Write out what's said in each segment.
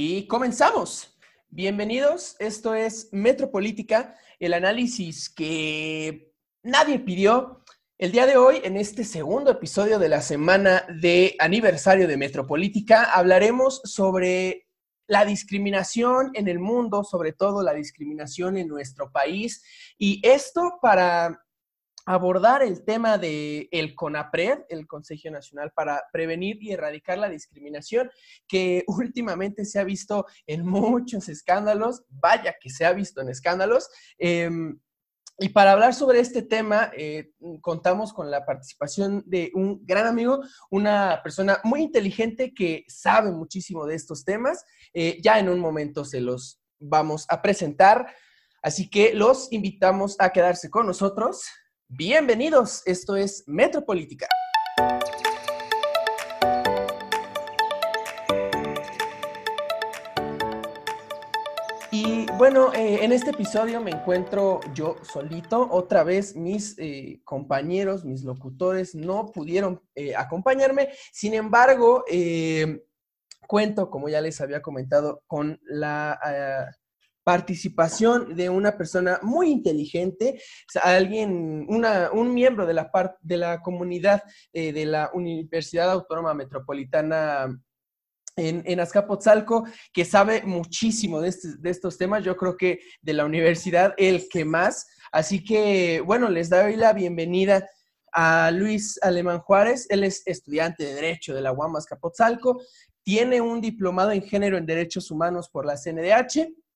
Y comenzamos. Bienvenidos, esto es Metropolítica, el análisis que nadie pidió. El día de hoy, en este segundo episodio de la semana de aniversario de Metropolítica, hablaremos sobre la discriminación en el mundo, sobre todo la discriminación en nuestro país. Y esto para abordar el tema de el CONAPRED, el Consejo Nacional para Prevenir y Erradicar la Discriminación, que últimamente se ha visto en muchos escándalos, vaya que se ha visto en escándalos. Em, y para hablar sobre este tema, eh, contamos con la participación de un gran amigo, una persona muy inteligente que sabe muchísimo de estos temas. Eh, ya en un momento se los vamos a presentar. Así que los invitamos a quedarse con nosotros. Bienvenidos, esto es Metropolítica. Y bueno, eh, en este episodio me encuentro yo solito. Otra vez mis eh, compañeros, mis locutores no pudieron eh, acompañarme. Sin embargo, cuento, como ya les había comentado, con la participación de una persona muy inteligente, alguien, una, un miembro de la, de la comunidad eh, de la Universidad Autónoma Metropolitana en, en, Azcapotzalco, que sabe muchísimo de, estos temas. Yo creo que de la universidad el que más. Así que, bueno, les doy la bienvenida a Luis Alemán Juárez. Él es estudiante de Derecho de la UAM Azcapotzalco. Tiene un diplomado en género en Derechos Humanos por la CNDH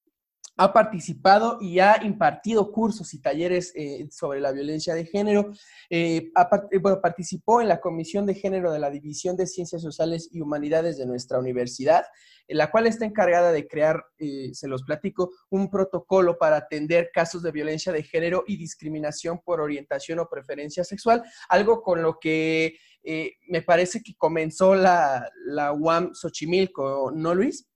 ha participado y ha impartido cursos y talleres eh, sobre la violencia de género. Eh, eh, bueno, participó en la Comisión de Género de la División de Ciencias Sociales y Humanidades de nuestra universidad, en la cual está encargada de crear, se los platico, un protocolo para atender casos de violencia de género y discriminación por orientación o preferencia sexual, algo con lo que me parece que comenzó la, la UAM Xochimilco, ¿no, Luis?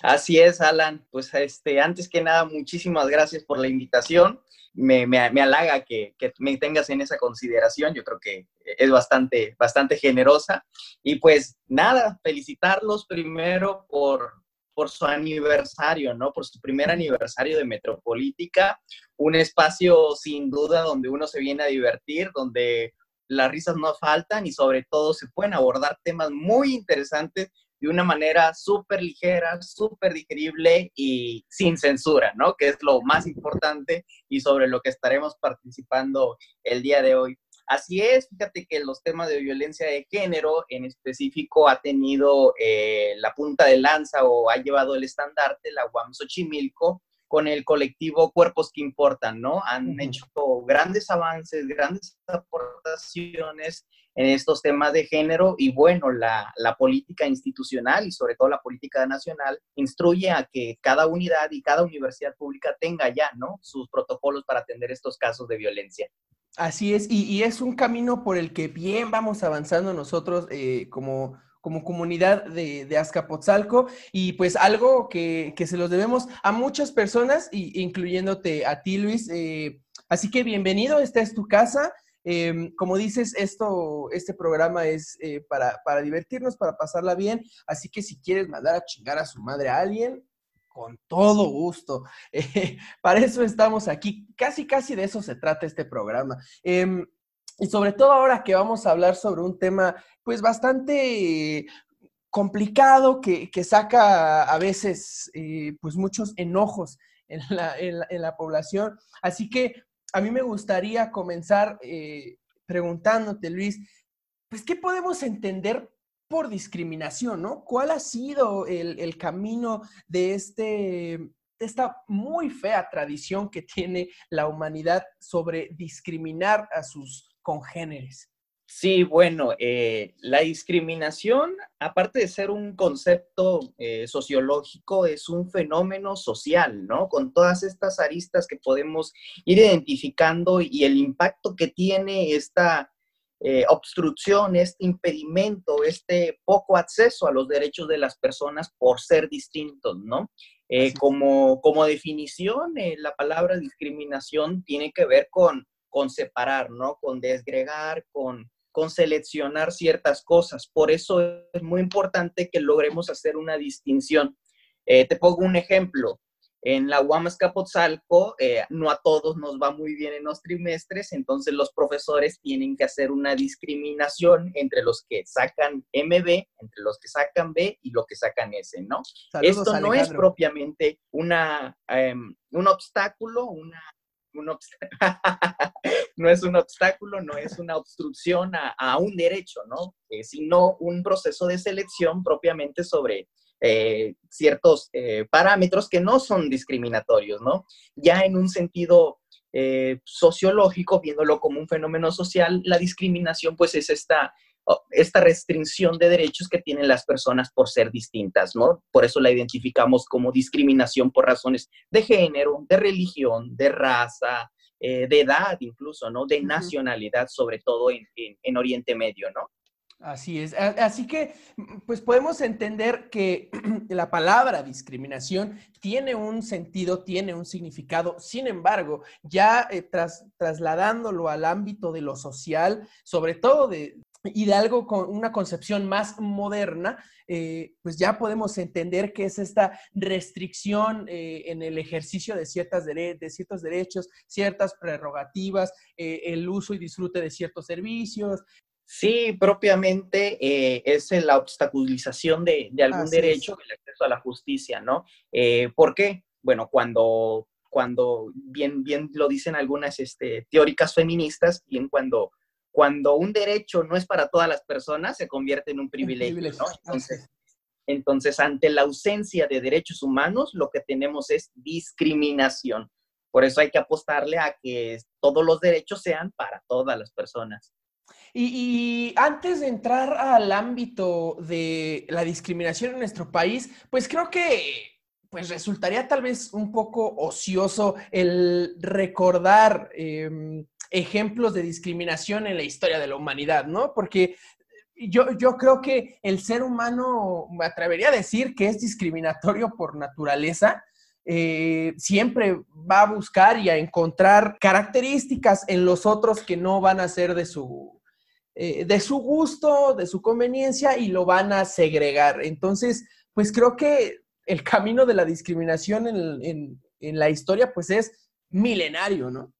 Así es, Alan. Pues este, antes que nada, muchísimas gracias por la invitación. Me, me, halaga que, me tengas en esa consideración. Yo creo que es bastante, bastante generosa. Y pues nada, felicitarlos primero por, por su aniversario, ¿no? Por su primer aniversario de Metropolítica. Un espacio sin duda donde uno se viene a divertir, donde las risas no faltan y sobre todo se pueden abordar temas muy interesantes de una manera súper ligera, súper digerible y sin censura, ¿no? Que es lo más importante y sobre lo que estaremos participando el día de hoy. Así es, fíjate que los temas de violencia de género en específico ha tenido eh, la punta de lanza o ha llevado el estandarte la UAM Xochimilco con el colectivo Cuerpos que Importan, ¿no? Han hecho grandes avances, grandes aportaciones en estos temas de género y bueno, la, política institucional y sobre todo la política nacional instruye a que cada unidad y cada universidad pública tenga ya, ¿no? Sus protocolos para atender estos casos de violencia. Así es, y, es un camino por el que bien vamos avanzando nosotros eh, como, como comunidad de, de, Azcapotzalco y pues algo que, se los debemos a muchas personas, incluyéndote a ti, Luis. Eh, así que bienvenido, esta es tu casa. Em, como dices, esto, este programa es eh, para, divertirnos, para pasarla bien. Así que si quieres mandar a chingar a su madre a alguien, con todo gusto. Eh, para eso estamos aquí. Casi, casi de eso se trata este programa. Em, y sobre todo ahora que vamos a hablar sobre un tema, pues bastante complicado, que, saca a veces, eh, pues muchos enojos en la, en la población. Así que a mí me gustaría comenzar eh, preguntándote, Luis, pues, ¿qué podemos entender por discriminación, no? ¿Cuál ha sido el, camino de, este, esta muy fea tradición que tiene la humanidad sobre discriminar a sus congéneres? Sí, bueno, eh, la discriminación, aparte de ser un concepto eh, sociológico, es un fenómeno social, ¿no? Con todas estas aristas que podemos ir identificando y el impacto que tiene esta eh, obstrucción, este impedimento, este poco acceso a los derechos de las personas por ser distintos, ¿no? como, como definición, la palabra discriminación tiene que ver con, con separar, ¿no? Con desgregar, con con seleccionar ciertas cosas. Por eso es muy importante que logremos hacer una distinción. Eh, te pongo un ejemplo. En la UAM Escapotzalco, eh, no a todos nos va muy bien en los trimestres, entonces los profesores tienen que hacer una discriminación entre los que sacan MB, entre los que sacan B y los que sacan S, ¿no? Esto no es propiamente una, em, un obstáculo, una no es un obstáculo, no es una obstrucción a, un derecho, ¿no? Eh, sino un proceso de selección propiamente sobre eh, ciertos eh, parámetros que no son discriminatorios, ¿no? Ya en un sentido sociológico, viéndolo como un fenómeno social, la discriminación pues es esta esta restricción de derechos que tienen las personas por ser distintas, ¿no? Por eso la identificamos como discriminación por razones de género, de religión, de raza, eh, de edad incluso, ¿no? De nacionalidad, sobre todo en, en, Oriente Medio, ¿no? Así es. Así que, pues podemos entender que la palabra discriminación tiene un sentido, tiene un significado. Sin embargo, ya eh, tras, trasladándolo al ámbito de lo social, sobre todo de, y de algo con una concepción más moderna, eh, pues ya podemos entender que es esta restricción eh, en el ejercicio de, ciertas de ciertos derechos, ciertas prerrogativas, eh, el uso y disfrute de ciertos servicios. Sí, propiamente es la obstaculización de, algún derecho, el acceso a la justicia, ¿no? ¿Por qué? Bueno, cuando, cuando bien, bien lo dicen algunas este, teóricas feministas, bien cuando cuando un derecho no es para todas las personas, se convierte en un privilegio, ¿no? Entonces, entonces, ante la ausencia de derechos humanos, lo que tenemos es discriminación. Por eso hay que apostarle a que todos los derechos sean para todas las personas. Y, antes de entrar al ámbito de la discriminación en nuestro país, pues creo que pues resultaría tal vez un poco ocioso el recordar em, ejemplos de discriminación en la historia de la humanidad, ¿no? Porque yo, yo creo que el ser humano, me atrevería a decir que es discriminatorio por naturaleza, eh, siempre va a buscar y a encontrar características en los otros que no van a ser de su, eh, de su gusto, de su conveniencia y lo van a segregar. Entonces, pues creo que el camino de la discriminación en, en la historia, pues es milenario, ¿no?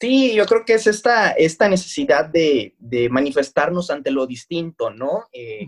Sí, yo creo que es esta, esta necesidad de, manifestarnos ante lo distinto, ¿no? Eh,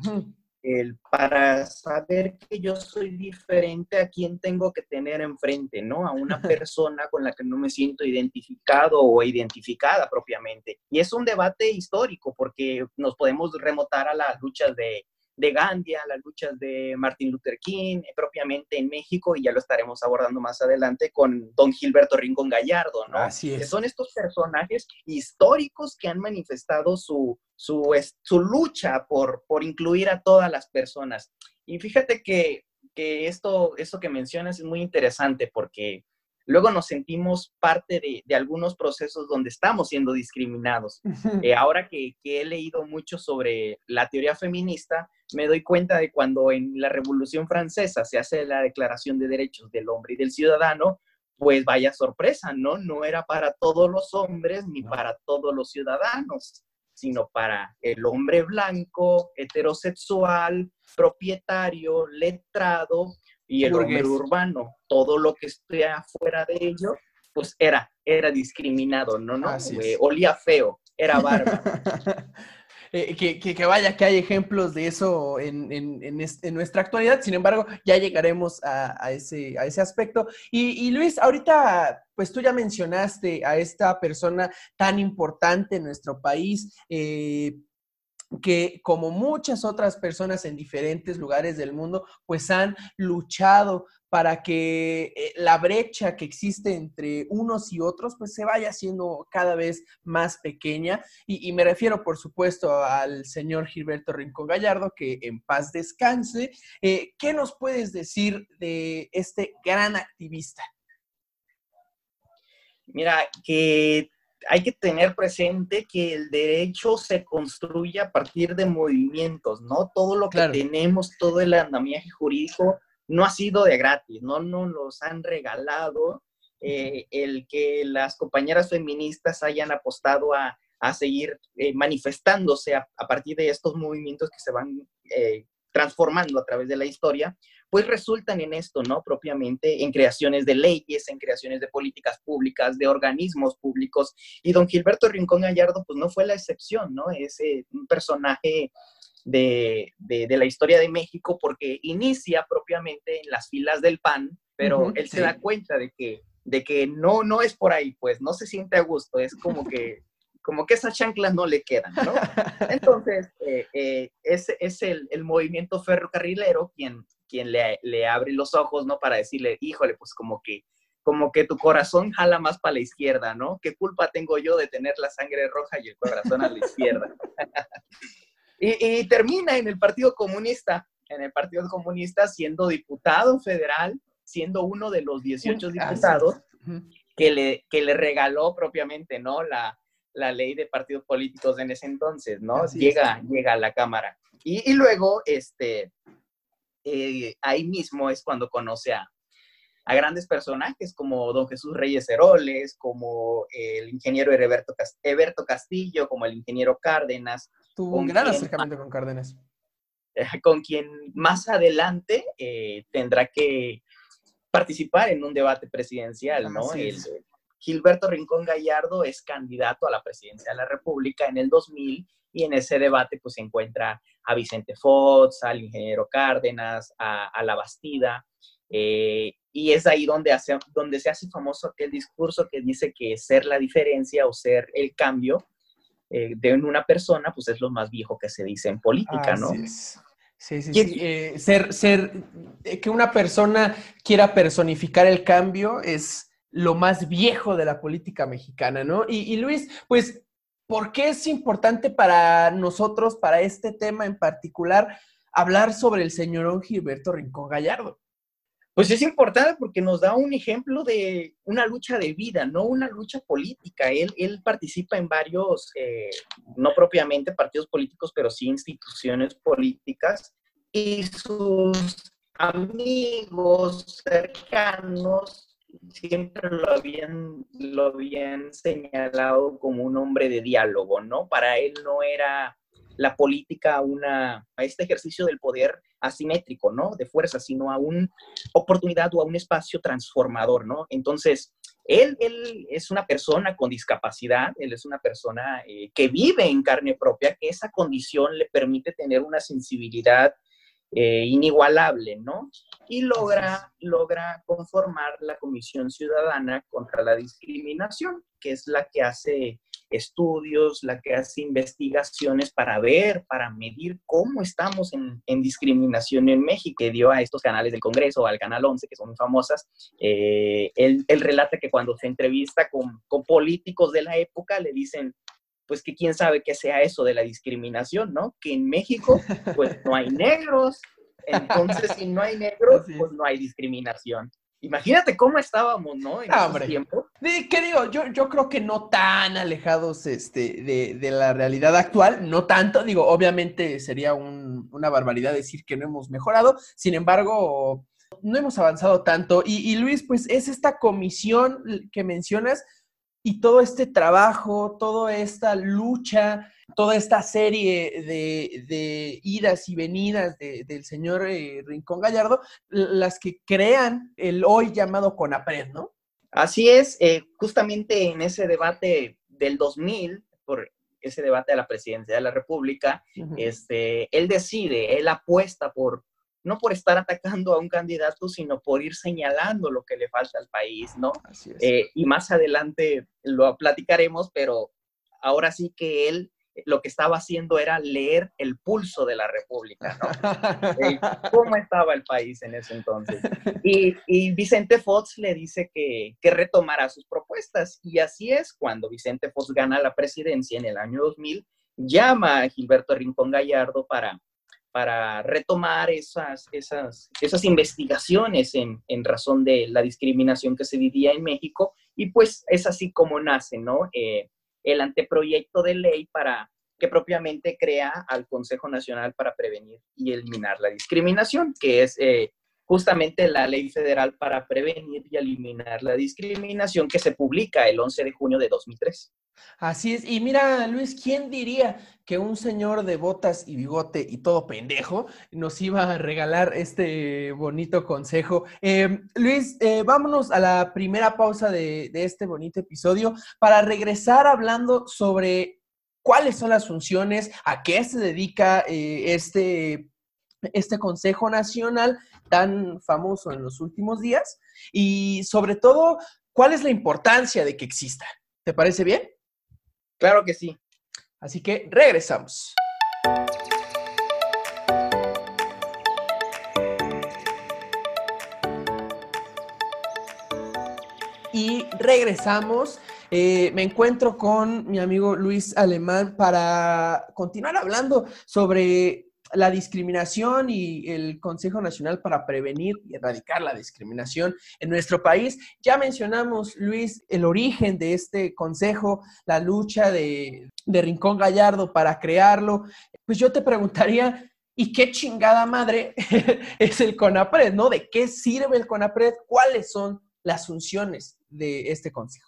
el, para saber que yo soy diferente a quien tengo que tener enfrente, ¿no? A una persona con la que no me siento identificado o identificada propiamente. Y es un debate histórico porque nos podemos remotar a las luchas de de Gandhi, a las luchas de Martin Luther King, eh, propiamente en México, y ya lo estaremos abordando más adelante con don Gilberto Rincón Gallardo, ¿no? Así es. Que son estos personajes históricos que han manifestado su, su, su lucha por, por incluir a todas las personas. Y fíjate que, que esto, esto que mencionas es muy interesante porque luego nos sentimos parte de, algunos procesos donde estamos siendo discriminados. Eh, ahora que, he leído mucho sobre la teoría feminista, me doy cuenta de cuando en la Revolución Francesa se hace la Declaración de Derechos del Hombre y del Ciudadano, pues vaya sorpresa, ¿no? No era para todos los hombres ni para todos los ciudadanos, sino para el hombre blanco, heterosexual, propietario, letrado, y el hombre urbano, todo lo que esté afuera de ello, pues era, era discriminado, ¿no? no olía feo, era barba. Eh, que, vaya, que hay ejemplos de eso en, en, nuestra actualidad, sin embargo, ya llegaremos a, ese, a ese aspecto. Y, Luis, ahorita, pues tú ya mencionaste a esta persona tan importante en nuestro país, eh, que como muchas otras personas en diferentes lugares del mundo, pues han luchado para que eh, la brecha que existe entre unos y otros, pues se vaya haciendo cada vez más pequeña. Y, me refiero, por supuesto, al señor Gilberto Rincón Gallardo, que en paz descanse. Eh, ¿Qué nos puedes decir de este gran activista? Mira, que hay que tener presente que el derecho se construye a partir de movimientos, ¿no? Todo lo que tenemos, todo el andamiaje jurídico no ha sido de gratis, no nos los han regalado. Eh, el que las compañeras feministas hayan apostado a, seguir eh, manifestándose a, partir de estos movimientos que se van eh, transformando a través de la historia, pues resultan en esto, ¿no? Propiamente en creaciones de leyes, en creaciones de políticas públicas, de organismos públicos. Y don Gilberto Rincón Gallardo, pues no fue la excepción, ¿no? Es eh, un personaje de, la historia de México porque inicia propiamente en las filas del PAN, pero él se da cuenta de que, de que no, no es por ahí, pues no se siente a gusto, es como que como que esas chanclas no le quedan, ¿no? Entonces, eh, eh, es, es el, el, movimiento ferrocarrilero quien, quien le, le, abre los ojos, ¿no? Para decirle, híjole, pues como que, como que tu corazón jala más para la izquierda, ¿no? ¿Qué culpa tengo yo de tener la sangre roja y el corazón a la izquierda? y, y, termina en el Partido Comunista, en el Partido Comunista siendo diputado federal, siendo uno de los 18 diputados que le, que le regaló propiamente, ¿no? La, la ley de partidos políticos en ese entonces, ¿no? llega, llega a la Cámara. Y, luego, este, eh, ahí mismo es cuando conoce a, grandes personajes como don Jesús Reyes Heroles, como el ingeniero Eberto, Castillo, como el ingeniero Cárdenas. Tuvo un gran acercamiento con Cárdenas. Con quien más adelante eh, tendrá que participar en un debate presidencial, ¿no? Gilberto Rincón Gallardo es candidato a la presidencia de la República en el 2000 y en ese debate pues se encuentra a Vicente Fox, al ingeniero Cárdenas, a, La Bastida, eh, y es ahí donde, hace, donde se hace famoso aquel discurso que dice que ser la diferencia o ser el cambio eh, de una persona, pues es lo más viejo que se dice en política, ¿no? Sí, sí, sí. Eh, ser, ser, que una persona quiera personificar el cambio es lo más viejo de la política mexicana, ¿no? Y, Luis, pues, ¿por qué es importante para nosotros, para este tema en particular, hablar sobre el señor Gilberto Rincón Gallardo? Pues es importante porque nos da un ejemplo de una lucha de vida, no una lucha política. Él, él participa en varios, eh, no propiamente partidos políticos, pero sí instituciones políticas y sus amigos cercanos siempre lo habían, lo habían señalado como un hombre de diálogo, ¿no? Para él no era la política una, a este ejercicio del poder asimétrico, ¿no? De fuerza, sino a una oportunidad o a un espacio transformador, ¿no? Entonces, él, él es una persona con discapacidad, él es una persona eh, que vive en carne propia, que esa condición le permite tener una sensibilidad eh, inigualable, ¿no? Y logra, logra conformar la Comisión Ciudadana contra la Discriminación, que es la que hace estudios, la que hace investigaciones para ver, para medir cómo estamos en, discriminación en México, que dio a estos canales del Congreso, al Canal 11, que son muy famosas. Eh, él, relata que cuando se entrevista con, con políticos de la época, le dicen, pues que quién sabe qué sea eso de la discriminación, ¿no? Que en México, pues no hay negros, entonces si no hay negros, pues no hay discriminación. Imagínate cómo estábamos, ¿no? En ese tiempo. ¿Qué digo? Yo, yo creo que no tan alejados este, de, la realidad actual, no tanto. Digo, obviamente sería una barbaridad decir que no hemos mejorado. Sin embargo, no hemos avanzado tanto. Y, y Luis, pues es esta comisión que mencionas y todo este trabajo, toda esta lucha, toda esta serie de, idas y venidas del señor eh, Rincón Gallardo, las que crean el hoy llamado CONAPRED, ¿no? Así es, eh, justamente en ese debate del 2000, por ese debate de la presidencia de la República, este, él decide, él apuesta por no por estar atacando a un candidato, sino por ir señalando lo que le falta al país, ¿no? Eh, y más adelante lo platicaremos, pero ahora sí que él lo que estaba haciendo era leer el pulso de la República, ¿no? Eh, ¿Cómo estaba el país en ese entonces? Y, Vicente Fox le dice que, que retomará sus propuestas. Y así es, cuando Vicente Fox gana la presidencia en el año 2000, llama a Gilberto Rincón Gallardo para, para retomar esas, esas, esas investigaciones en, en, razón de la discriminación que se vivía en México y pues es así como nace, ¿no? Eh, el anteproyecto de ley para que propiamente crea al Consejo Nacional para Prevenir y Eliminar la Discriminación, que es eh, justamente la ley federal para prevenir y eliminar la discriminación que se publica el 11 de junio de 2003. Así es. Y mira, Luis, ¿quién diría que un señor de botas y bigote y todo pendejo nos iba a regalar este bonito consejo? Eh, Luis, eh, vámonos a la primera pausa de, este bonito episodio para regresar hablando sobre cuáles son las funciones, a qué se dedica eh, este, este Consejo Nacional tan famoso en los últimos días y sobre todo, cuál es la importancia de que exista. ¿Te parece bien? Claro que sí. Así que regresamos. Y regresamos. Eh, me encuentro con mi amigo Luis Alemán para continuar hablando sobre la discriminación y el Consejo Nacional para Prevenir y Erradicar la Discriminación en nuestro país. Ya mencionamos, Luis, el origen de este consejo, la lucha de, Rincón Gallardo para crearlo. Pues yo te preguntaría, ¿y qué chingada madre es el CONAPRED? ¿No? ¿De qué sirve el CONAPRED? ¿Cuáles son las funciones de este consejo?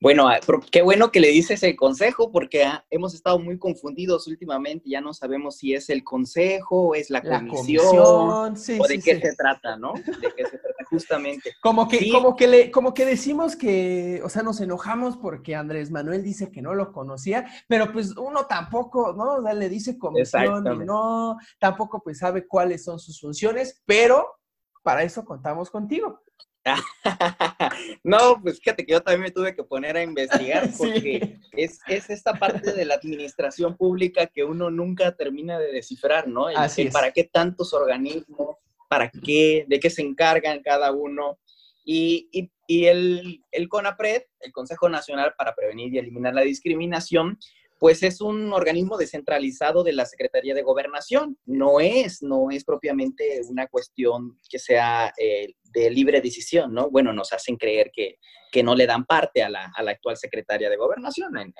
Bueno, ah, qué bueno que le dices el consejo, porque ah, hemos estado muy confundidos últimamente, ya no sabemos si es el consejo, es la, comisión, o de qué se trata, ¿no? De qué se trata justamente. Como que, como, que le, como que decimos que, o sea, nos enojamos porque Andrés Manuel dice que no lo conocía, pero pues uno tampoco, ¿no? O sea, le dice comisión y no, tampoco pues sabe cuáles son sus funciones, pero para eso contamos contigo. no, pues fíjate que yo también me tuve que poner a investigar porque es, esta parte de la administración pública que uno nunca termina de descifrar, ¿no? para qué tantos organismos, para qué, de qué se encargan cada uno. Y, el, el CONAPRED, el Consejo Nacional para Prevenir y Eliminar la Discriminación, pues es un organismo descentralizado de la Secretaría de Gobernación. No es, no es propiamente una cuestión que sea eh, de libre decisión, ¿no? Bueno, nos hacen creer que, que no le dan parte a la, a la actual Secretaría de Gobernación. En,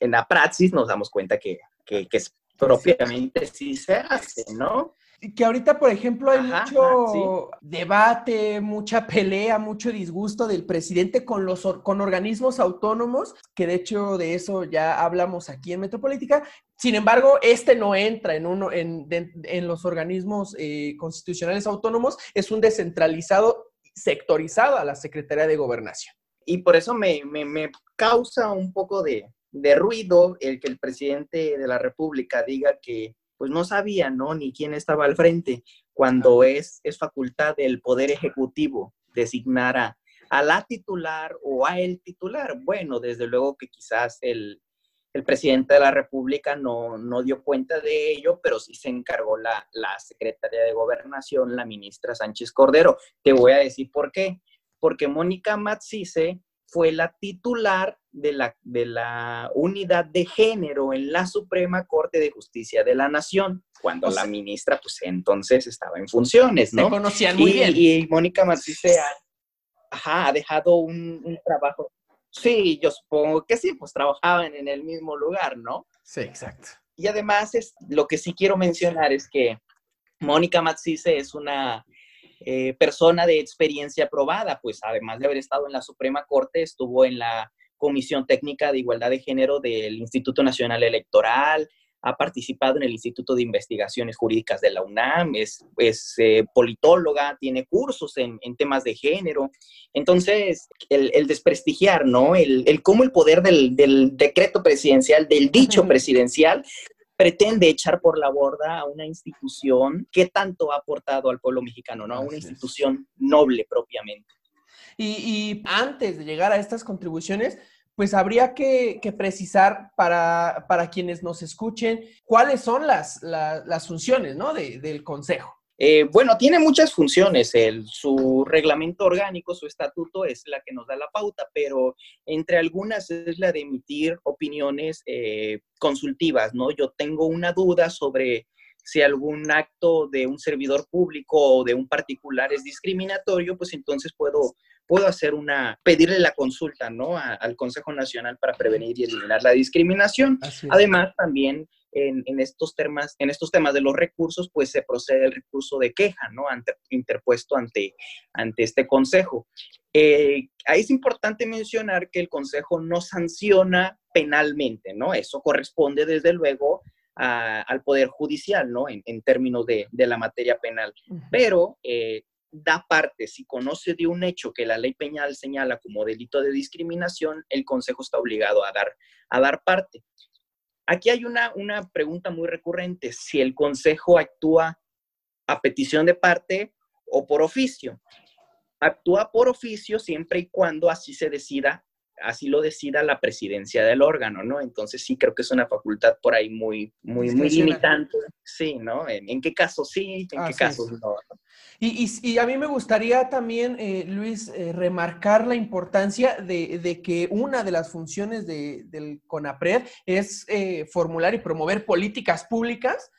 en, la praxis nos damos cuenta que, que, que propiamente sí se hace, ¿no? Que ahorita, por ejemplo, hay mucho debate, mucha pelea, mucho disgusto del presidente con los con organismos autónomos, que de hecho de eso ya hablamos aquí en Metropolítica. Sin embargo, este no entra en uno en, en los organismos eh, constitucionales autónomos, es un descentralizado sectorizado a la Secretaría de Gobernación. Y por eso me, me, me causa un poco de, de ruido el que el presidente de la República diga que pues no sabía, ¿no? Ni quién estaba al frente, cuando es, es facultad del Poder Ejecutivo designar a, la titular o a el titular. Bueno, desde luego que quizás el, presidente de la República no, no, dio cuenta de ello, pero sí se encargó la, la Secretaría de Gobernación, la ministra Sánchez Cordero. Te voy a decir por qué. Porque Mónica Matsice fue la titular de la, de la unidad de género en la Suprema Corte de Justicia de la Nación, cuando la ministra, pues entonces estaba en funciones, ¿no? Se conocían muy y, bien. Y Mónica Marcice ha, ha dejado un, trabajo. Sí, yo supongo que sí, pues trabajaban en el mismo lugar, ¿no? Sí, exacto. Y además, es, lo que sí quiero mencionar es que Mónica Matsice es una eh, persona de experiencia probada, pues además de haber estado en la Suprema Corte, estuvo en la Comisión Técnica de Igualdad de Género del Instituto Nacional Electoral, ha participado en el Instituto de Investigaciones Jurídicas de la UNAM, es, eh, politóloga, tiene cursos en, temas de género. Entonces, el, desprestigiar, ¿no? El, cómo el poder del, del, decreto presidencial, del dicho presidencial, pretende echar por la borda a una institución que tanto ha aportado al pueblo mexicano, ¿no? A una institución noble propiamente. Y, antes de llegar a estas contribuciones, pues habría que, precisar para, quienes nos escuchen cuáles son las, las, funciones ¿no? del Consejo. Eh, bueno, tiene muchas funciones. El, su reglamento orgánico, su estatuto es la que nos da la pauta, pero entre algunas es la de emitir opiniones eh, consultivas, ¿no? Yo tengo una duda sobre si algún acto de un servidor público o de un particular es discriminatorio, pues entonces puedo, puedo hacer una, pedirle la consulta, ¿no? al Consejo Nacional para Prevenir y Eliminar la Discriminación. Además, también en, estos temas, en estos temas de los recursos, pues se procede el recurso de queja, ¿no? interpuesto ante, ante este consejo. Eh, ahí es importante mencionar que el consejo no sanciona penalmente, ¿no? Eso corresponde desde luego al Poder Judicial, ¿no? En, términos de, la materia penal. Pero eh, da parte, si conoce de un hecho que la ley penal señala como delito de discriminación, el Consejo está obligado a dar, a dar parte. Aquí hay una, una pregunta muy recurrente, si el Consejo actúa a petición de parte o por oficio. Actúa por oficio siempre y cuando así se decida así lo decida la presidencia del órgano, ¿no? Entonces sí creo que es una facultad por ahí muy, muy, muy limitante. Sí, ¿no? ¿En, qué casos sí, en qué casos no? Y, a mí me gustaría también, eh, Luis, eh, remarcar la importancia de, que una de las funciones del CONAPRED es eh, formular y promover políticas públicas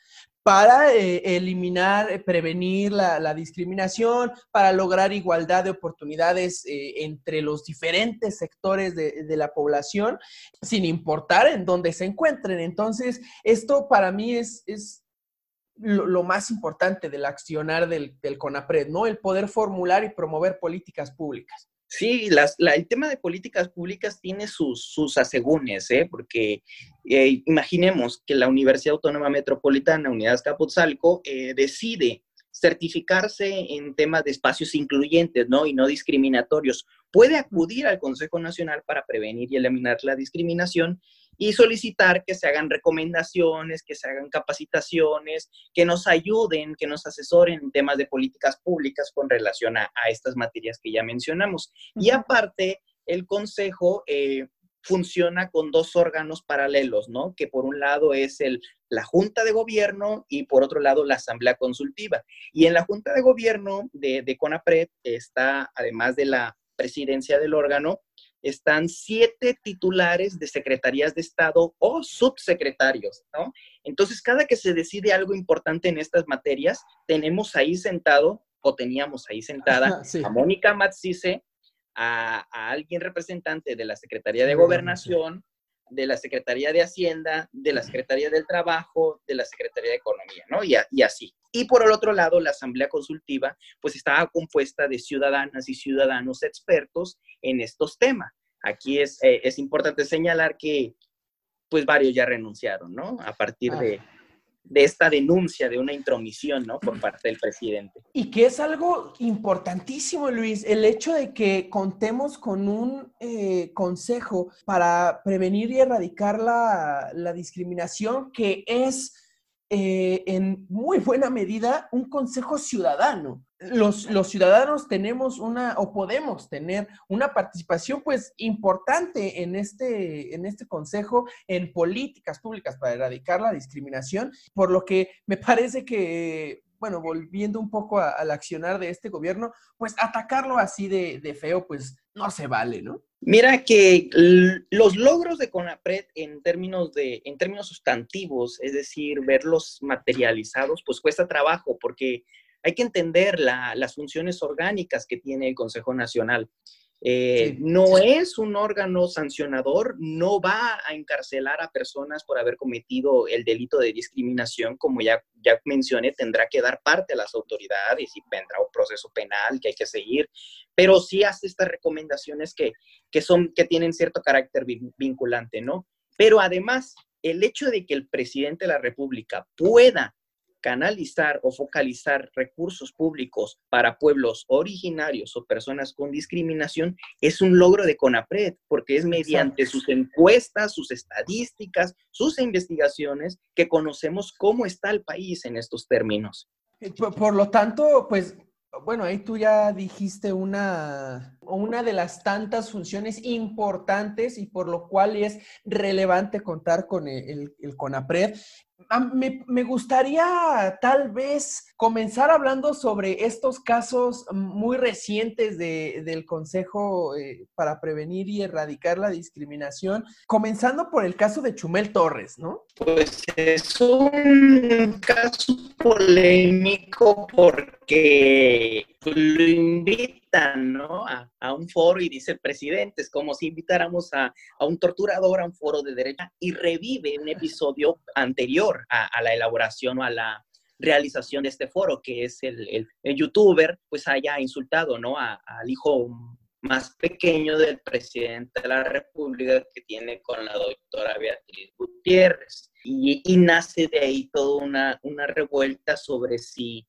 para eh, eliminar, eh, prevenir la, discriminación, para lograr igualdad de oportunidades eh, entre los diferentes sectores de, la población, sin importar en dónde se encuentren. Entonces, esto para mí es, es lo, más importante del accionar del, del CONAPRED, ¿no? El poder formular y promover políticas públicas. Sí, el tema de políticas públicas tiene sus, sus asegúnes, ¿eh? porque eh, imaginemos que la Universidad Autónoma Metropolitana, Unidad Escapotzalco, eh, decide certificarse en temas de espacios incluyentes ¿no? y no discriminatorios. Puede acudir al Consejo Nacional para prevenir y eliminar la discriminación y solicitar que se hagan recomendaciones, que se hagan capacitaciones, que nos ayuden, que nos asesoren en temas de políticas públicas con relación a, estas materias que ya mencionamos. Y aparte, el Consejo eh, funciona con dos órganos paralelos, ¿no? Que por un lado es el, la Junta de Gobierno y por otro lado la Asamblea Consultiva. Y en la Junta de Gobierno de, de CONAPRED está, además de la presidencia del órgano, están siete titulares de secretarías de Estado o subsecretarios, ¿no? Entonces, cada que se decide algo importante en estas materias, tenemos ahí sentado o teníamos ahí sentada a Mónica Matsice, a, alguien representante de la Secretaría de Gobernación, de la Secretaría de Hacienda, de la Secretaría del Trabajo, de la Secretaría de Economía, ¿no? Y, y, así. Y por el otro lado, la Asamblea Consultiva, pues estaba compuesta de ciudadanas y ciudadanos expertos en estos temas. Aquí es, eh, es importante señalar que, pues varios ya renunciaron, ¿no? A partir de, de esta denuncia de una intromisión, ¿no? Por parte del presidente. Y que es algo importantísimo, Luis, el hecho de que contemos con un eh, consejo para prevenir y erradicar la, la discriminación que es eh, en muy buena medida un consejo ciudadano. Los, los, ciudadanos tenemos una o podemos tener una participación pues importante en este, en este consejo en políticas públicas para erradicar la discriminación, por lo que me parece que bueno, volviendo un poco al accionar de este gobierno, pues atacarlo así de, de, feo, pues no se vale, ¿no? Mira que los logros de CONAPRED en términos, de, en términos sustantivos, es decir, verlos materializados, pues cuesta trabajo porque hay que entender las funciones orgánicas que tiene el Consejo Nacional. Eh, no es un órgano sancionador, no va a encarcelar a personas por haber cometido el delito de discriminación, como ya, ya mencioné, tendrá que dar parte a las autoridades y vendrá un proceso penal que hay que seguir, pero sí hace estas recomendaciones que, que, son, que tienen cierto carácter vinculante, ¿no? Pero además, el hecho de que el presidente de la República pueda canalizar o focalizar recursos públicos para pueblos originarios o personas con discriminación es un logro de CONAPRED, porque es mediante sus encuestas, sus estadísticas, sus investigaciones que conocemos cómo está el país en estos términos. Eh, por, lo tanto, pues bueno, ahí tú ya dijiste una, una de las tantas funciones importantes y por lo cual es relevante contar con el, el, CONAPRED. Me, gustaría tal vez comenzar hablando sobre estos casos muy recientes del Consejo eh, para Prevenir y Erradicar la Discriminación, comenzando por el caso de Chumel Torres, ¿no? Pues es un caso polémico porque porque lo invitan, ¿no? A, un foro y dice el presidente, es como si invitáramos a, un torturador a un foro de derecha y revive un episodio anterior a, la elaboración o a la realización de este foro, que es el, youtuber, pues haya insultado, ¿no? al hijo más pequeño del presidente de la República que tiene con la doctora Beatriz Gutiérrez. Y, y nace de ahí toda una, una revuelta sobre si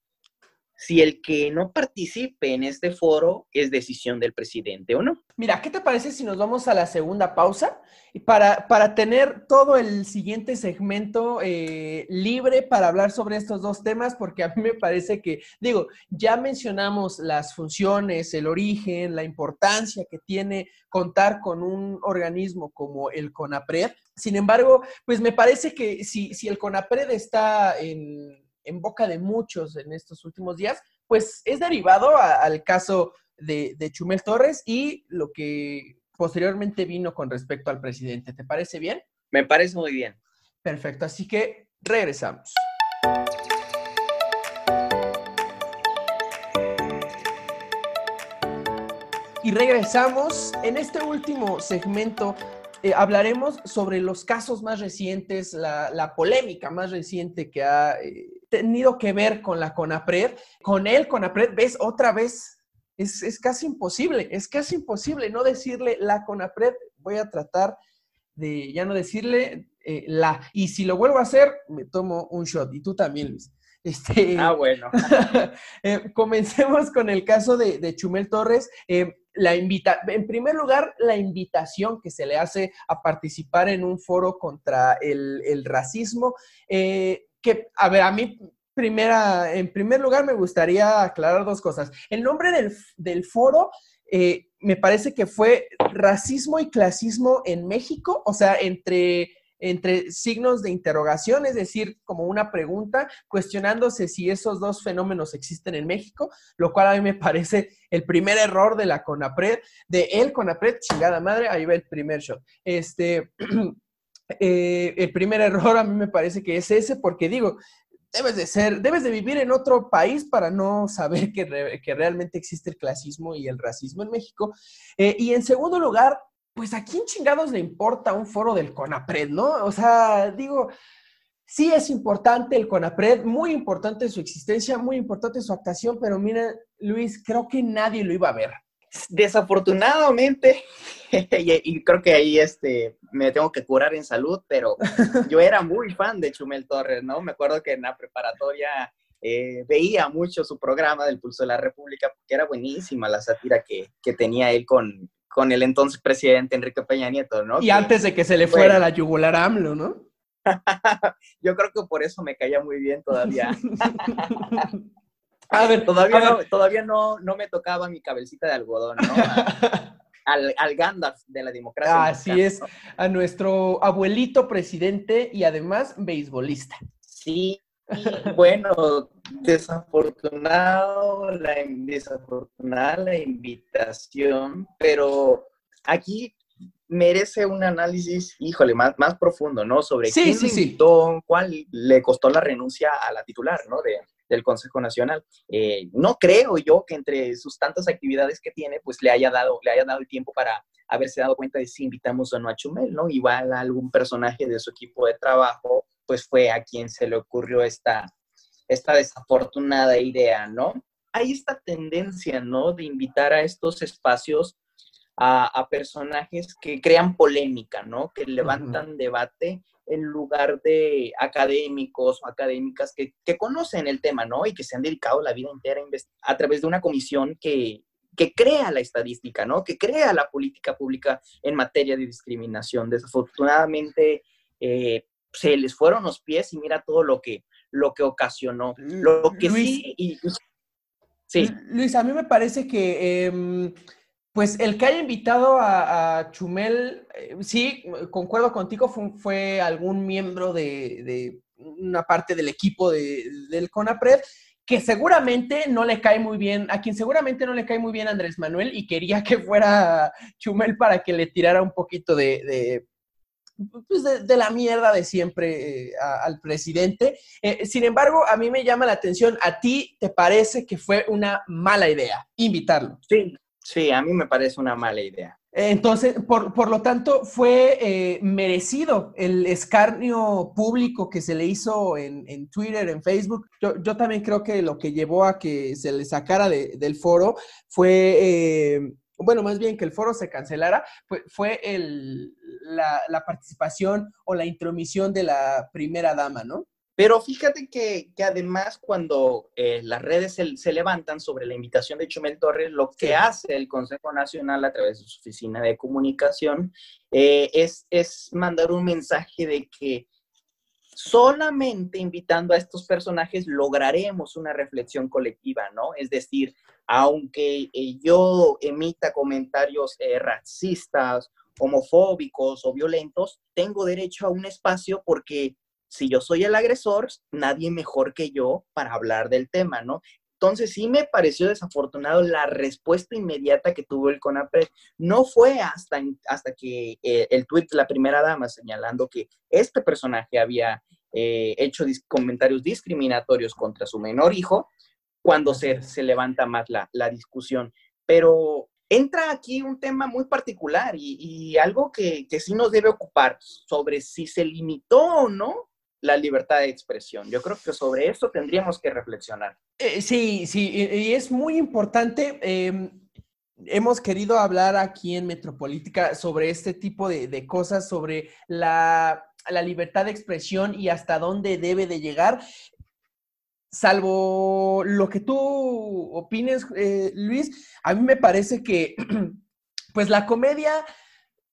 si el que no participe en este foro es decisión del presidente o no. Mira, ¿qué te parece si nos vamos a la segunda pausa? Para, para tener todo el siguiente segmento eh, libre para hablar sobre estos dos temas, porque a mí me parece que, digo, ya mencionamos las funciones, el origen, la importancia que tiene contar con un organismo como el CONAPRED. Sin embargo, pues me parece que si, si el CONAPRED está en en boca de muchos en estos últimos días, pues es derivado al caso de, Chumel Torres y lo que posteriormente vino con respecto al presidente. ¿Te parece bien? Me parece muy bien. Perfecto, así que regresamos. Y regresamos en este último segmento eh, hablaremos sobre los casos más recientes, la, polémica más reciente que ha eh, tenido que ver con la CONAPRED. Con él, CONAPRED, ves otra vez, es, casi imposible, es casi imposible no decirle la CONAPRED. Voy a tratar de ya no decirle eh, la. Y si lo vuelvo a hacer, me tomo un shot. Y tú también, Luis. Este, ah, bueno. comencemos con el caso de, Chumel Torres la invita en primer lugar, la invitación que se le hace a participar en un foro contra el, racismo, eh, que, a ver, a mí, primera, en primer lugar, me gustaría aclarar dos cosas. El nombre del, foro eh, me parece que fue Racismo y Clasismo en México, o sea, entre entre signos de interrogación, es decir, como una pregunta, cuestionándose si esos dos fenómenos existen en México, lo cual a mí me parece el primer error de la CONAPRED, de el CONAPRED, chingada madre, ahí va el primer shot. Este, eh, el primer error a mí me parece que es ese, porque digo, debes de ser, debes de vivir en otro país para no saber que, que realmente existe el clasismo y el racismo en México. Eh, y en segundo lugar, pues a quién chingados le importa un foro del CONAPRED, ¿no? O sea, digo, sí es importante el CONAPRED, muy importante su existencia, muy importante su actuación, pero mira, Luis, creo que nadie lo iba a ver. Desafortunadamente, y, creo que ahí este, me tengo que curar en salud, pero yo era muy fan de Chumel Torres, ¿no? Me acuerdo que en la preparatoria eh, veía mucho su programa del Pulso de la República porque era buenísima la sátira que, que tenía él con, con el entonces presidente Enrique Peña Nieto, ¿no? Y antes de que se le fuera la yugular AMLO, ¿no? Yo creo que por eso me caía muy bien todavía. A ver, todavía, no, todavía no, no me tocaba mi cabecita de algodón, ¿no? Al, al, Gandalf de la democracia. Así es, a nuestro abuelito presidente y además beisbolista. Sí, bueno, desafortunado la, desafortunada la invitación, pero aquí merece un análisis, híjole, más, más profundo, ¿no? Sobre quién invitó, cuál le costó la renuncia a la titular, ¿no? De, del Consejo Nacional. Eh, no creo yo que entre sus tantas actividades que tiene, pues le haya dado, le haya dado el tiempo para haberse dado cuenta de si invitamos o no a Chumel, ¿no? Igual a algún personaje de su equipo de trabajo pues fue a quien se le ocurrió esta, esta desafortunada idea, ¿no? Hay esta tendencia, ¿no? De invitar a estos espacios a, personajes que crean polémica, ¿no? Que levantan debate en lugar de académicos o académicas que, conocen el tema, ¿no? Y que se han dedicado la vida entera a, a través de una comisión que, que crea la estadística, ¿no? Que crea la política pública en materia de discriminación. Desafortunadamente, eh, se les fueron los pies y mira todo lo que, lo que ocasionó. Lo que Luis, sí, Luis, a mí me parece que, em, pues, el que haya invitado a, Chumel, eh, sí, concuerdo contigo, fue, algún miembro de, una parte del equipo del CONAPRED, que seguramente no le cae muy bien, a quien seguramente no le cae muy bien Andrés Manuel y quería que fuera Chumel para que le tirara un poquito de pues, de, la mierda de siempre eh, al presidente. Eh, sin embargo, a mí me llama la atención, ¿a ti te parece que fue una mala idea invitarlo? Sí, sí, a mí me parece una mala idea. Entonces, por, lo tanto, fue eh, merecido el escarnio público que se le hizo en, Twitter, en Facebook. Yo, también creo que lo que llevó a que se le sacara del foro fue bueno, más bien que el foro se cancelara, fue, fue el, la, participación o la intromisión de la primera dama, ¿no? Pero fíjate que, además cuando eh, las redes se, levantan sobre la invitación de Chumel Torres, lo que hace el Consejo Nacional a través de su oficina de comunicación eh, es, es mandar un mensaje de que solamente invitando a estos personajes lograremos una reflexión colectiva, ¿no? Es decir, aunque eh, yo emita comentarios racistas, homofóbicos o violentos, tengo derecho a un espacio porque si yo soy el agresor, nadie mejor que yo para hablar del tema, ¿no? Entonces sí me pareció desafortunado la respuesta inmediata que tuvo el CONAPRED. No fue hasta, hasta que eh, el tuit de la primera dama señalando que este personaje había hecho comentarios discriminatorios contra su menor hijo, cuando se, se levanta más la, la, discusión. Pero entra aquí un tema muy particular y, y algo que, que, sí nos debe ocupar sobre si se limitó o no la libertad de expresión. Yo creo que sobre eso tendríamos que reflexionar. Eh, sí, sí, y es muy importante. Em, hemos querido hablar aquí en Metropolítica sobre este tipo de, de cosas, sobre la, la, libertad de expresión y hasta dónde debe de llegar salvo lo que tú opines, eh, Luis, a mí me parece que, pues la comedia,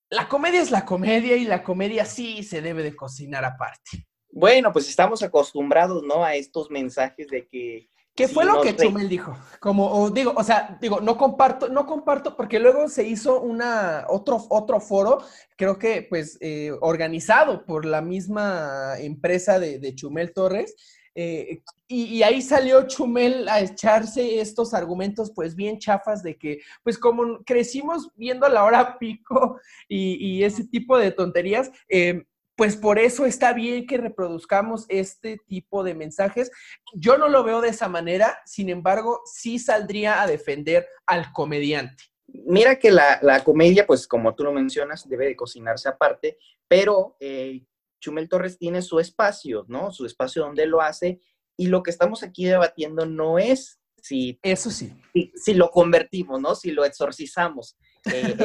la comedia es la comedia y la comedia sí se debe de cocinar aparte. Bueno, pues estamos acostumbrados, ¿no? A estos mensajes de que... ¿Qué fue lo que Chumel dijo? Como, digo, o sea, digo, no comparto, no comparto, porque luego se hizo una, otro, otro foro, creo que, pues, eh, organizado por la misma empresa de, de Chumel Torres, eh, y, ahí salió Chumel a echarse estos argumentos pues bien chafas de que pues como crecimos viendo la hora pico y, ese tipo de tonterías, eh, pues por eso está bien que reproduzcamos este tipo de mensajes. Yo no lo veo de esa manera, sin embargo, sí saldría a defender al comediante. Mira que la, comedia, pues como tú lo mencionas, debe de cocinarse aparte, pero eh, Chumel Torres tiene su espacio, ¿no? Su espacio donde lo hace y lo que estamos aquí debatiendo no es si... Eso sí. Si, lo convertimos, ¿no? Si lo exorcizamos. Eh,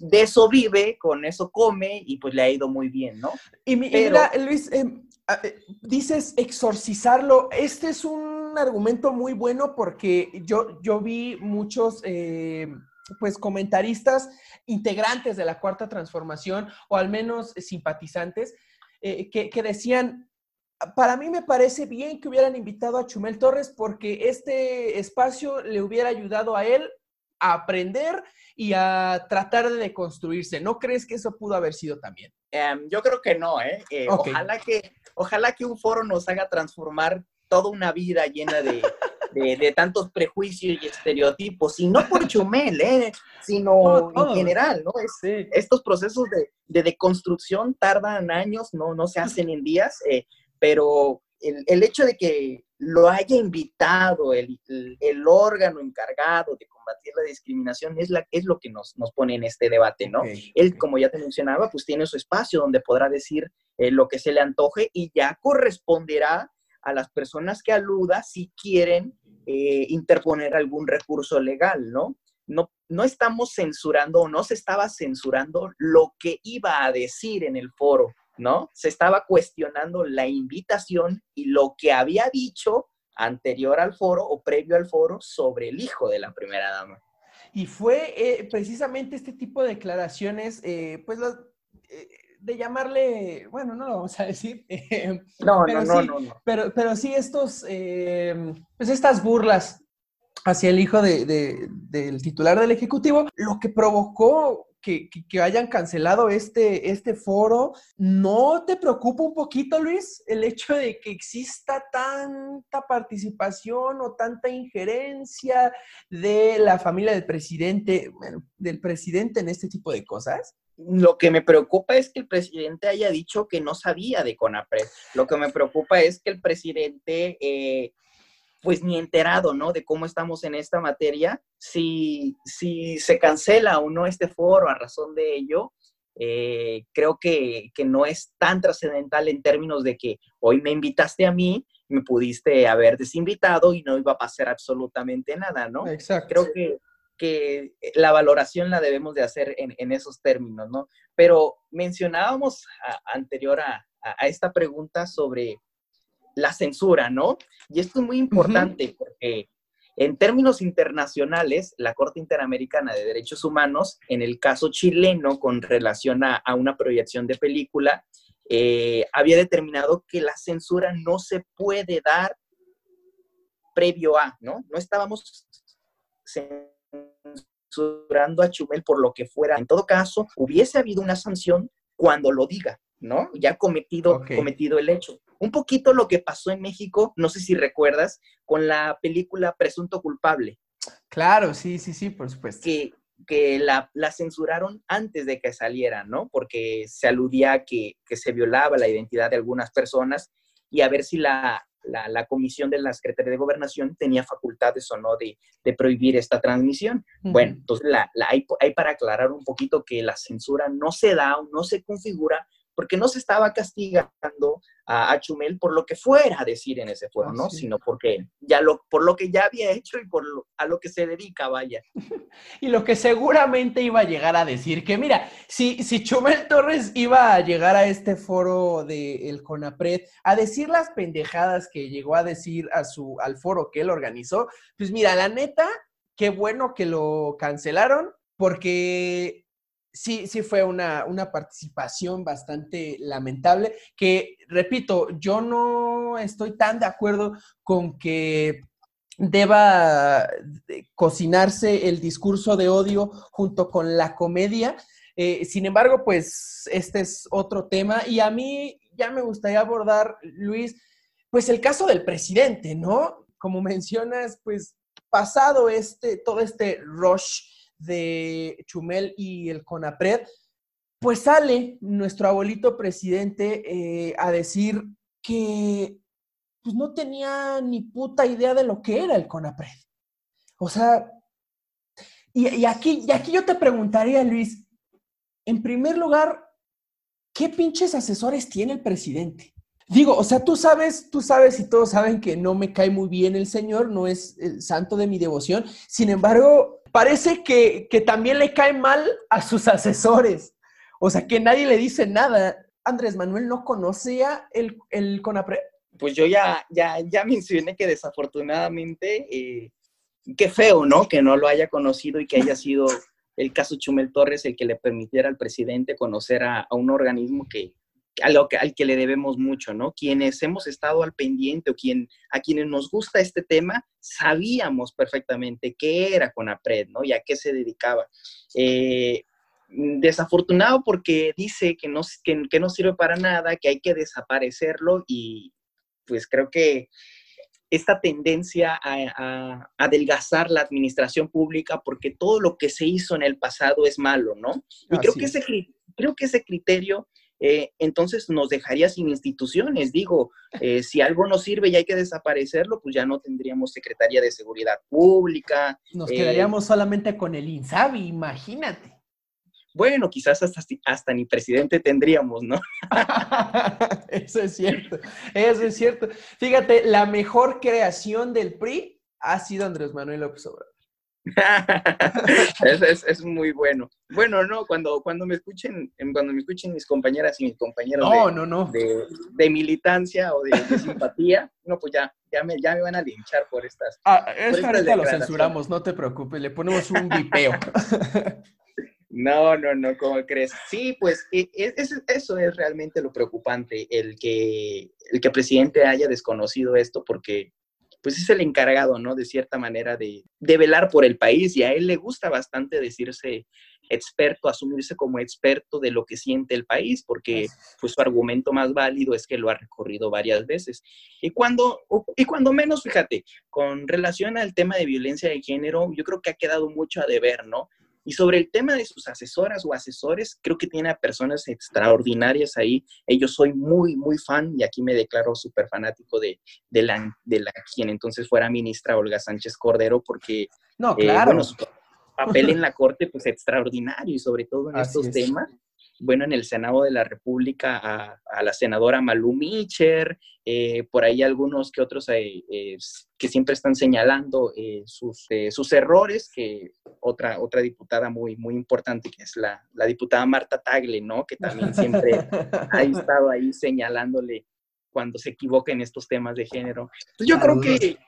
de eso vive, con eso come y pues le ha ido muy bien, ¿no? Y, mira, Luis, em, eh, dices exorcizarlo. Este es un argumento muy bueno porque yo, yo vi muchos... Eh, pues comentaristas integrantes de la cuarta transformación o al menos simpatizantes eh, que, decían, para mí me parece bien que hubieran invitado a Chumel Torres porque este espacio le hubiera ayudado a él a aprender y a tratar de deconstruirse. ¿No crees que eso pudo haber sido también? Em, yo creo que no, ¿eh? eh ojalá, que, ojalá que un foro nos haga transformar toda una vida llena de, de, tantos prejuicios y estereotipos, y no por Chumel, ¿eh? sino en general, ¿no? Estos procesos de, de, deconstrucción tardan años, no, no se hacen en días, eh, pero el, el, hecho de que lo haya invitado el, el, órgano encargado de combatir la discriminación es, la, es lo que nos, nos pone en este debate, ¿no? Él, como ya te mencionaba, pues tiene su espacio donde podrá decir eh, lo que se le antoje y ya corresponderá a las personas que aluda si quieren eh, interponer algún recurso legal, ¿no? ¿no? No estamos censurando o no se estaba censurando lo que iba a decir en el foro, ¿no? Se estaba cuestionando la invitación y lo que había dicho anterior al foro o previo al foro sobre el hijo de la primera dama. Y fue eh, precisamente este tipo de declaraciones, eh, pues de llamarle, bueno, no lo vamos a decir. no, no, no, no, Pero, pero sí estos, eh, pues estas burlas hacia el hijo de, del titular del Ejecutivo, lo que provocó que, hayan cancelado este, este foro. ¿No te preocupa un poquito, Luis, el hecho de que exista tanta participación o tanta injerencia de la familia del presidente, bueno, del presidente en este tipo de cosas? Lo que me preocupa es que el presidente haya dicho que no sabía de CONAPRED. Lo que me preocupa es que el presidente eh, pues ni enterado, ¿no? De cómo estamos en esta materia. Si, si se cancela o no este foro a razón de ello, eh, creo que, no es tan trascendental en términos de que hoy me invitaste a mí, me pudiste haber desinvitado y no iba a pasar absolutamente nada, ¿no? Exacto. Creo que, que la valoración la debemos de hacer en, esos términos, ¿no? Pero mencionábamos anterior a, a esta pregunta sobre la censura, ¿no? Y esto es muy importante porque en términos internacionales, la Corte Interamericana de Derechos Humanos, en el caso chileno con relación a, una proyección de película, eh, había determinado que la censura no se puede dar previo a, ¿no? No estábamos censurando a Chumel por lo que fuera. En todo caso, hubiese habido una sanción cuando lo diga, ¿no? Ya cometido, cometido el hecho. Un poquito lo que pasó en México, no sé si recuerdas, con la película Presunto Culpable. Claro, sí, sí, sí, por supuesto. Que, que la, censuraron antes de que saliera, ¿no? Porque se aludía a que, se violaba la identidad de algunas personas y a ver si la, comisión de la Secretaría de Gobernación tenía facultades o no de, prohibir esta transmisión. Bueno, entonces la, hay, hay, para aclarar un poquito que la censura no se da o no se configura porque no se estaba castigando a, Chumel por lo que fuera a decir en ese foro, ¿no? Sino porque ya lo, por lo que ya había hecho y por a lo que se dedica, vaya. y lo que seguramente iba a llegar a decir, que mira, si, si Chumel Torres iba a llegar a este foro del el CONAPRED a decir las pendejadas que llegó a decir a su, al foro que él organizó, pues mira, la neta, qué bueno que lo cancelaron, porque sí, sí fue una, participación bastante lamentable, que, repito, yo no estoy tan de acuerdo con que deba cocinarse el discurso de odio junto con la comedia. Eh, sin embargo, pues este es otro tema y a mí ya me gustaría abordar, Luis, pues el caso del presidente, ¿no? Como mencionas, pues pasado este, todo este rush de Chumel y el CONAPRED, pues sale nuestro abuelito presidente eh, a decir que pues no tenía ni puta idea de lo que era el CONAPRED. O sea, y, aquí, y aquí yo te preguntaría, Luis, en primer lugar, ¿qué pinches asesores tiene el presidente? Digo, o sea, tú sabes, tú sabes y todos saben que no me cae muy bien el Señor, no es el santo de mi devoción. Sin embargo, parece que, también le cae mal a sus asesores. O sea, que nadie le dice nada. Andrés Manuel no conocía el, el CONAPRE. Pues yo ya, ya, ya mencioné que desafortunadamente, eh, qué feo, ¿no? Que no lo haya conocido y que haya sido el caso Chumel Torres el que le permitiera al presidente conocer a un organismo que, al que le debemos mucho, ¿no? Quienes hemos estado al pendiente o quien, a quienes nos gusta este tema, sabíamos perfectamente qué era CONAPRED, ¿no? Y a qué se dedicaba. Eh, desafortunado porque dice que no, que, no sirve para nada, que hay que desaparecerlo y pues creo que esta tendencia a, adelgazar la administración pública porque todo lo que se hizo en el pasado es malo, ¿no? Y creo que, ese, creo que ese criterio eh, entonces nos dejaría sin instituciones. Digo, eh, si algo no sirve y hay que desaparecerlo, pues ya no tendríamos Secretaría de Seguridad Pública. Nos quedaríamos eh, solamente con el INSABI, imagínate. Bueno, quizás hasta, hasta ni presidente tendríamos, ¿no? eso es cierto, eso es cierto. Fíjate, la mejor creación del PRI ha sido Andrés Manuel López Obrador. es, muy bueno. Bueno, no, cuando, cuando me escuchen, cuando me escuchen mis compañeras y mis compañeros de, De, militancia o de, simpatía, no, pues ya, ya me, ya me van a linchar por estas. Ah, ahorita lo censuramos, no te preocupes, le ponemos un vipeo. No, no, no, ¿cómo crees? Sí, pues e, e, eso es realmente lo preocupante, el que el que el presidente haya desconocido esto, porque pues es el encargado, ¿no? De cierta manera de, de velar por el país y a él le gusta bastante decirse experto, asumirse como experto de lo que siente el país, porque pues, su argumento más válido es que lo ha recorrido varias veces. Y cuando, y cuando menos, fíjate, con relación al tema de violencia de género, yo creo que ha quedado mucho a deber, ¿no? Y sobre el tema de sus asesoras o asesores, creo que tiene a personas extraordinarias ahí. Ellos soy muy, muy fan y aquí me declaro súper fanático de, de, la, de la quien entonces fuera ministra Olga Sánchez Cordero, porque no, eh, claro papel en la Corte pues extraordinario y sobre todo en estos temas. Bueno, en el Senado de la República a, la senadora Malú Micher, eh, por ahí algunos que otros eh, que siempre están señalando eh, sus, sus errores, que otra, otra diputada muy, muy importante, que es la, la diputada Marta Tagle, ¿no? Que también siempre ha estado ahí señalándole cuando se equivoca en estos temas de género. yo creo que,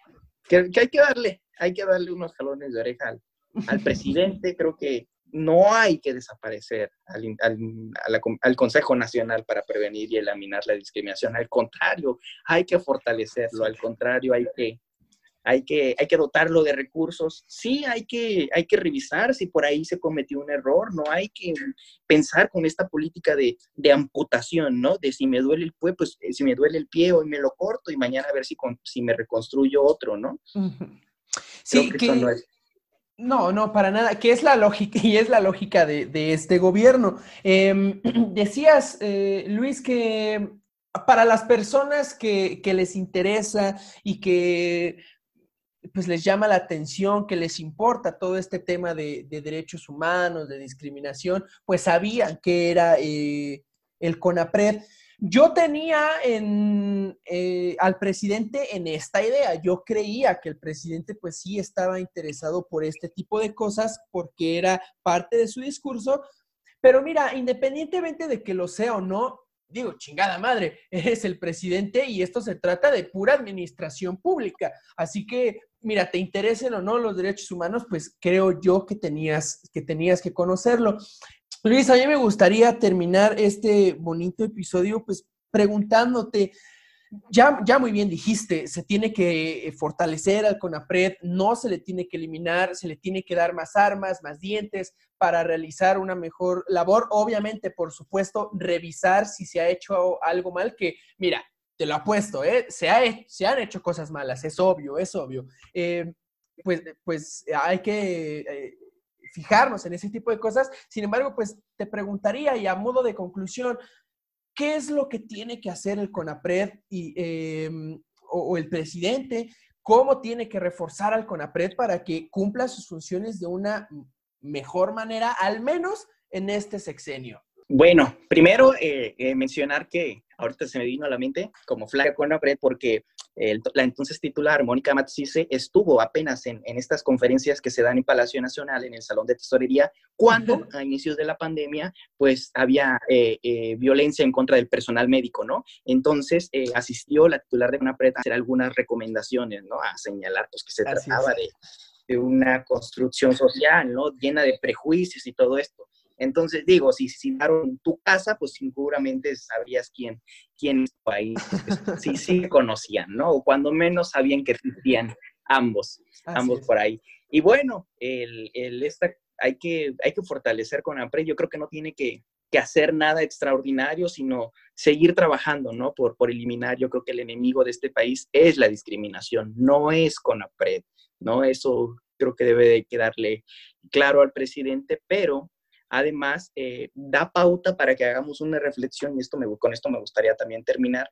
que, que, hay que darle, hay que darle unos jalones de oreja al, al presidente, creo que no hay que desaparecer al, al, Consejo Nacional para prevenir y eliminar la discriminación. Al contrario, hay que fortalecerlo. Al contrario, hay que, hay que, hay que dotarlo de recursos. Sí, hay que, hay que revisar si por ahí se cometió un error. No hay que pensar con esta política de, de amputación, ¿no? De si me duele el pie, pues eh, si me duele el pie hoy me lo corto y mañana a ver si, si me reconstruyo otro, ¿no? Sí, que, no, no, para nada, que es la lógica y es la lógica de, este gobierno. Em, decías, eh, Luis, que para las personas que, les interesa y que pues les llama la atención, que les importa todo este tema de, derechos humanos, de discriminación, pues sabían que era eh, el CONAPRED. Yo tenía en, eh, al presidente en esta idea. Yo creía que el presidente pues sí estaba interesado por este tipo de cosas porque era parte de su discurso. Pero mira, independientemente de que lo sea o no, digo, chingada madre, eres el presidente y esto se trata de pura administración pública. Así que, mira, te interesen o no los derechos humanos, pues creo yo que tenías que, tenías que conocerlo. Luis, a mí me gustaría terminar este bonito episodio pues preguntándote, ya, ya muy bien dijiste, se tiene que fortalecer al CONAPRED, no se le tiene que eliminar, se le tiene que dar más armas, más dientes para realizar una mejor labor. Obviamente, por supuesto, revisar si se ha hecho algo mal, que mira, te lo apuesto, ¿eh? se, ha, se han hecho cosas malas, es obvio, es obvio. Eh, pues, pues hay que... Eh, fijarnos en ese tipo de cosas. Sin embargo, pues te preguntaría y a modo de conclusión, ¿qué es lo que tiene que hacer el CONAPRED y, em, o, el presidente? ¿Cómo tiene que reforzar al CONAPRED para que cumpla sus funciones de una mejor manera, al menos en este sexenio? Bueno, primero eh, eh, mencionar que ahorita se me vino a la mente como flaca CONAPRED porque la entonces titular, Mónica Matsise, estuvo apenas en, estas conferencias que se dan en Palacio Nacional, en el Salón de Tesorería, cuando a inicios de la pandemia, pues había eh, eh, violencia en contra del personal médico, ¿no? Entonces eh, asistió la titular de CONAPRED a hacer algunas recomendaciones, ¿no? A señalar, pues, que se trataba de, de una construcción social, ¿no? Llena de prejuicios y todo esto. Entonces, digo, si citaron tu casa, pues seguramente sabrías quién, quién estaba ahí. Sí, sí conocían, ¿no? O cuando menos sabían que existían ambos, ambos por ahí. Y bueno, el, el esta, hay, que, hay que fortalecer con AMPRE. Yo creo que no tiene que, que, hacer nada extraordinario, sino seguir trabajando, ¿no? Por, por eliminar, yo creo que el enemigo de este país es la discriminación, no es con APRED, ¿no? Eso creo que debe de quedarle claro al presidente, pero Además, eh, da pauta para que hagamos una reflexión, y esto me, con esto me gustaría también terminar,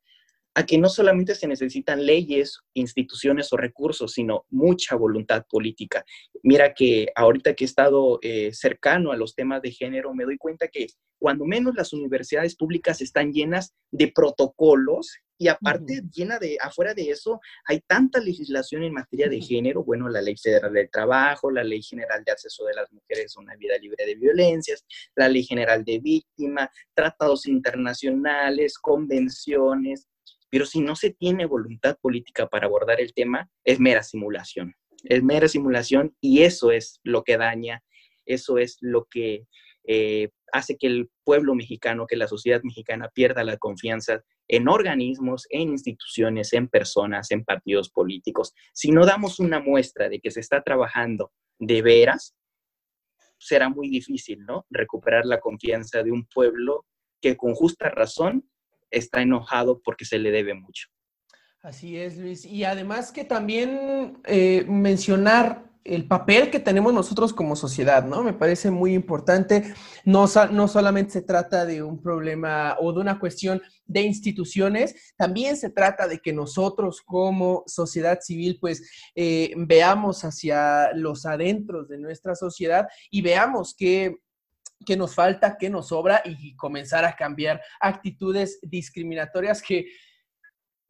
a que no solamente se necesitan leyes, instituciones o recursos, sino mucha voluntad política. Mira que ahorita que he estado eh, cercano a los temas de género, me doy cuenta que cuando menos las universidades públicas están llenas de protocolos y aparte llena de, afuera de eso, hay tanta legislación en materia de género, bueno, la Ley Federal del Trabajo, la Ley General de Acceso de las Mujeres a una Vida Libre de Violencias, la Ley General de Víctima, tratados internacionales, convenciones, pero si no se tiene voluntad política para abordar el tema, es mera simulación. Es mera simulación y eso es lo que daña, eso es lo que eh, hace que el pueblo mexicano, que la sociedad mexicana pierda la confianza en organismos, en instituciones, en personas, en partidos políticos. Si no damos una muestra de que se está trabajando de veras, será muy difícil, ¿no? Recuperar la confianza de un pueblo que con justa razón está enojado porque se le debe mucho. Así es, Luis. Y además que también eh, mencionar el papel que tenemos nosotros como sociedad, ¿no? Me parece muy importante. No, no solamente se trata de un problema o de una cuestión de instituciones, también se trata de que nosotros como sociedad civil, pues, eh, veamos hacia los adentros de nuestra sociedad y veamos que qué nos falta, qué nos sobra y comenzar a cambiar actitudes discriminatorias que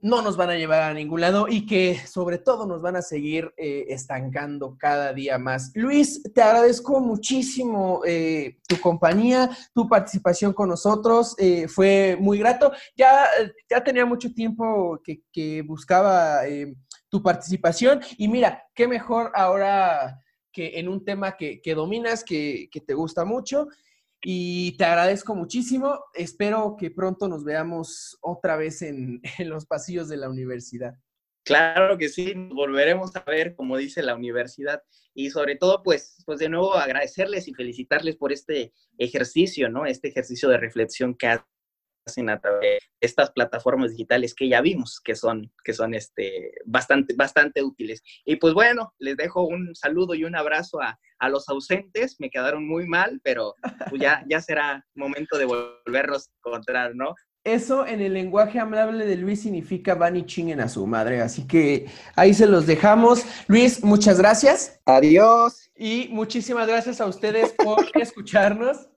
no nos van a llevar a ningún lado y que sobre todo nos van a seguir eh, estancando cada día más. Luis, te agradezco muchísimo eh, tu compañía, tu participación con nosotros, eh, fue muy grato. Ya, ya tenía mucho tiempo que, buscaba tu participación y mira, qué mejor ahora que en un tema que, dominas, que, que te gusta mucho y te agradezco muchísimo. Espero que pronto nos veamos otra vez en, los pasillos de la universidad. Claro que sí, volveremos a ver, como dice la universidad. Y sobre todo, pues, pues de nuevo agradecerles y felicitarles por este ejercicio, ¿no? Este ejercicio de reflexión que hacen a través de estas plataformas digitales que ya vimos que son, que son este, bastante, bastante útiles. Y pues bueno, les dejo un saludo y un abrazo a, a los ausentes, me quedaron muy mal, pero pues ya, ya será momento de volverlos a encontrar, ¿no? Eso en el lenguaje amable de Luis significa van y chinguen a su madre. Así que ahí se los dejamos. Luis, muchas gracias. Adiós. Y muchísimas gracias a ustedes por escucharnos.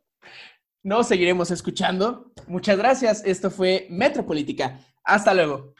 Nos seguiremos escuchando. Muchas gracias. Esto fue Metropolítica. Hasta luego.